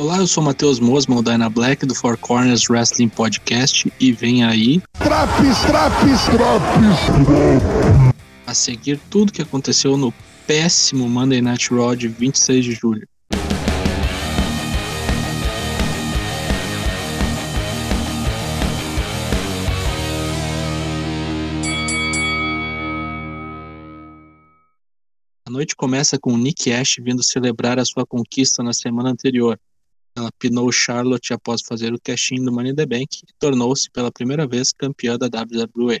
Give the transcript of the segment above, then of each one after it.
Olá, eu sou Matheus Mosman, o Dyna Black do Four Corners Wrestling Podcast e vem aí. Traps, traps, traps! A seguir tudo que aconteceu no péssimo Monday Night Raw de 26 de julho. A noite começa com Nick Ash vindo celebrar a sua conquista na semana anterior. Ela pinou Charlotte após fazer o cash-in do Money in the Bank e tornou-se pela primeira vez campeã da WWE.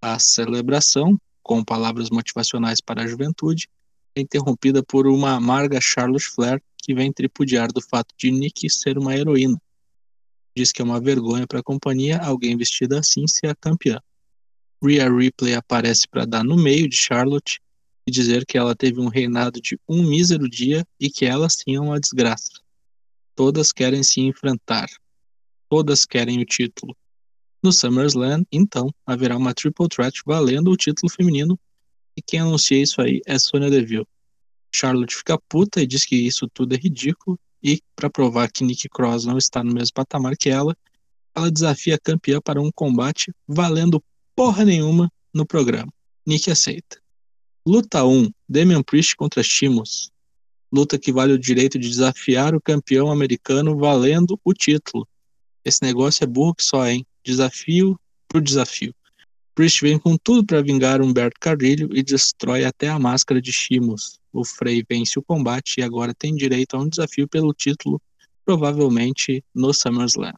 A celebração, com palavras motivacionais para a juventude, é interrompida por uma amarga Charlotte Flair que vem tripudiar do fato de Nick ser uma heroína. Diz que é uma vergonha para a companhia alguém vestido assim ser a campeã. Rhea Ripley aparece para dar no meio de Charlotte e dizer que ela teve um reinado de um mísero dia e que ela sim é uma desgraça. Todas querem se enfrentar. Todas querem o título. No SummerSlam, então, haverá uma Triple Threat valendo o título feminino e quem anuncia isso aí é Sonya Deville. Charlotte fica puta e diz que isso tudo é ridículo e, para provar que Nick Cross não está no mesmo patamar que ela, ela desafia a campeã para um combate valendo porra nenhuma no programa. Nick aceita. Luta 1: Damian Priest contra Shimos. Luta que vale o direito de desafiar o campeão americano valendo o título. Esse negócio é burro que só, hein? Desafio pro desafio. Priest vem com tudo para vingar Humberto Carrilho e destrói até a máscara de Shimos. O Frey vence o combate e agora tem direito a um desafio pelo título, provavelmente no SummerSlam.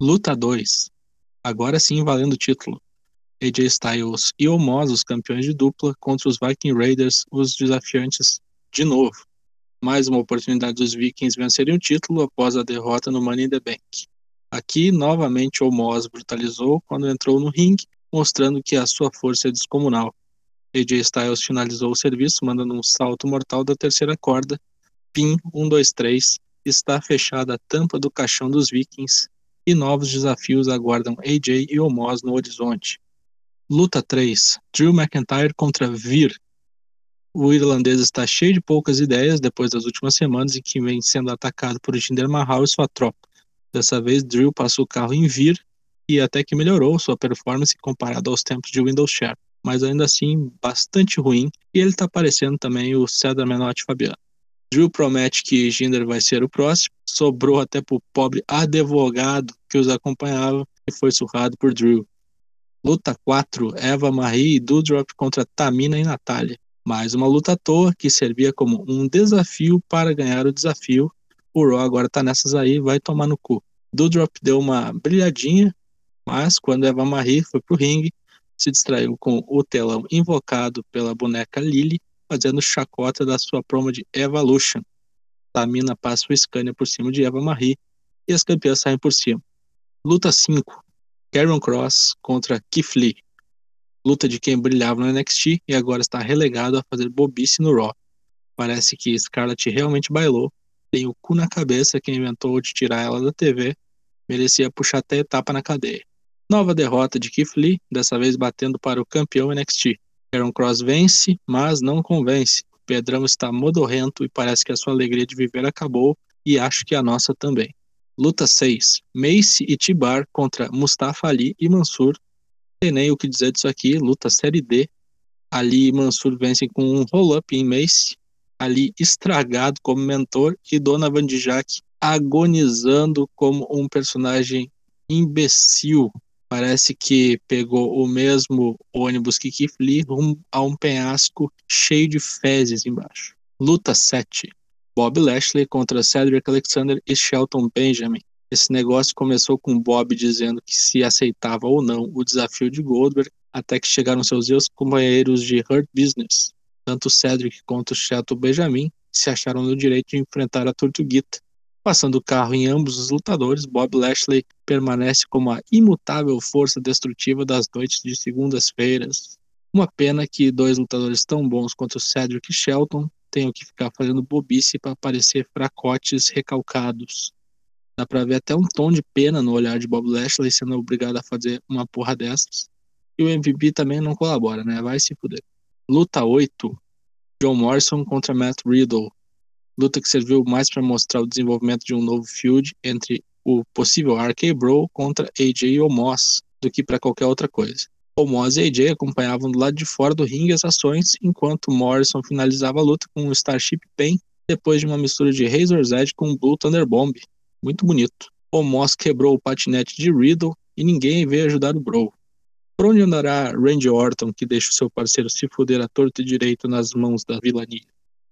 Luta 2. Agora sim valendo o título. AJ Styles e Omos, os campeões de dupla, contra os Viking Raiders, os desafiantes de novo. Mais uma oportunidade dos Vikings vencerem o título após a derrota no Money in the Bank. Aqui, novamente, Omos brutalizou quando entrou no ringue, mostrando que a sua força é descomunal. AJ Styles finalizou o serviço, mandando um salto mortal da terceira corda. Pin 1, 2, 3. Está fechada a tampa do caixão dos Vikings e novos desafios aguardam AJ e Omos no horizonte. Luta 3: Drew McIntyre contra Vir. O irlandês está cheio de poucas ideias depois das últimas semanas em que vem sendo atacado por Jinder Mahal e sua tropa. Dessa vez, Drew passou o carro em Vir e até que melhorou sua performance comparado aos tempos de Windows Share, mas ainda assim bastante ruim, e ele está parecendo também o Cedar Menotti Fabiano. Drew promete que Jinder vai ser o próximo, sobrou até pro pobre advogado que os acompanhava e foi surrado por Drew. Luta 4, Eva Marie e Doudrop contra Tamina e Natália. Mais uma luta à toa que servia como um desafio para ganhar o desafio. O Raw agora tá nessas aí, vai tomar no cu. Doudrop deu uma brilhadinha, mas quando Eva Marie foi pro ringue, se distraiu com o telão invocado pela boneca Lily, fazendo chacota da sua promo de Evolution. Tamina passa o Scania por cima de Eva Marie e as campeãs saem por cima. Luta 5, Karen Cross contra Keith Lee. Luta de quem brilhava no NXT e agora está relegado a fazer bobice no Raw. Parece que Scarlett realmente bailou, tem o cu na cabeça quem inventou de tirar ela da TV, merecia puxar até etapa na cadeia. Nova derrota de Keith Lee, dessa vez batendo para o campeão NXT. Karen Cross vence, mas não convence. O Pedrão está modorrento e parece que a sua alegria de viver acabou, e acho que a nossa também. Luta 6. Mace e Tibar contra Mustafa Ali e Mansur. Tem nem o que dizer disso aqui. Luta Série D. Ali Mansur vencem com um roll-up em Mace. Ali estragado como mentor e Dona Van Dijak agonizando como um personagem imbecil. Parece que pegou o mesmo ônibus que Lee rumo a um penhasco cheio de fezes embaixo. Luta 7. Bob Lashley contra Cedric Alexander e Shelton Benjamin. Esse negócio começou com Bob dizendo que se aceitava ou não o desafio de Goldberg, até que chegaram seus ex-companheiros de Hurt Business. Tanto Cedric quanto Shelton Benjamin se acharam no direito de enfrentar a Tortuguita. Passando o carro em ambos os lutadores, Bob Lashley permanece como a imutável força destrutiva das noites de segundas-feiras. Uma pena que dois lutadores tão bons quanto Cedric e Shelton tenho que ficar fazendo bobice para parecer fracotes recalcados. Dá pra ver até um tom de pena no olhar de Bob Lashley sendo obrigado a fazer uma porra dessas. E o MVP também não colabora, né? Vai se fuder. Luta 8. John Morrison contra Matt Riddle. Luta que serviu mais para mostrar o desenvolvimento de um novo feud entre o possível RK Bro contra AJ e Omos do que para qualquer outra coisa. Omos e AJ acompanhavam do lado de fora do ringue as ações, enquanto Morrison finalizava a luta com um Starship Pain depois de uma mistura de Razor's Edge com Blue Thunder Bomb. Muito bonito. Omos quebrou o patinete de Riddle e ninguém veio ajudar o Bro. Por onde andará Randy Orton, que deixa o seu parceiro se fuder a torto e direito nas mãos da vilania?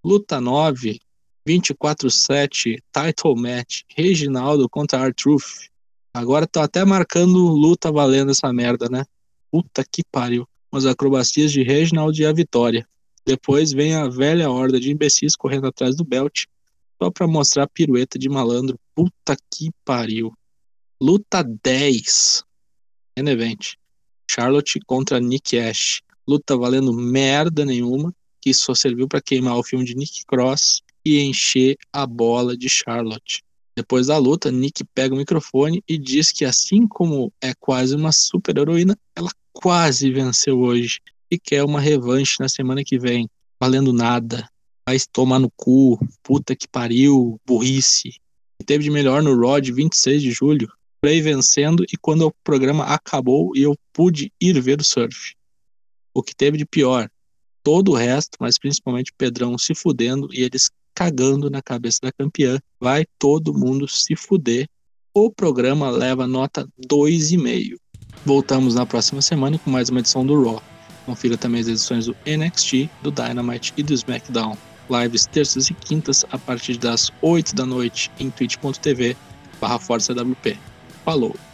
Luta 9, 24-7, title match, Reginaldo contra R-Truth. Agora tô até marcando luta valendo essa merda, né? Puta que pariu. As acrobacias de Reginald e a vitória. Depois vem a velha horda de imbecis correndo atrás do belt, só pra mostrar a pirueta de malandro. Puta que pariu. Luta 10. Event. Charlotte contra Nick Ash. Luta valendo merda nenhuma, que só serviu para queimar o filme de Nick Cross e encher a bola de Charlotte. Depois da luta, Nick pega o microfone e diz que assim como é quase uma super heroína, ela quase venceu hoje e quer uma revanche na semana que vem. Valendo nada. Vai tomar no cu, puta que pariu, burrice. E teve de melhor no Raw de 26 de julho. Bray vencendo e quando o programa acabou e eu pude ir ver o surf. O que teve de pior, todo o resto, mas principalmente Pedrão se fudendo e eles cagando na cabeça da campeã. Vai todo mundo se fuder. O programa leva nota 2,5. Voltamos na próxima semana com mais uma edição do Raw. Confira também as edições do NXT, do Dynamite e do SmackDown. Lives terças e quintas a partir das 8 da noite em twitch.tv barra Falou!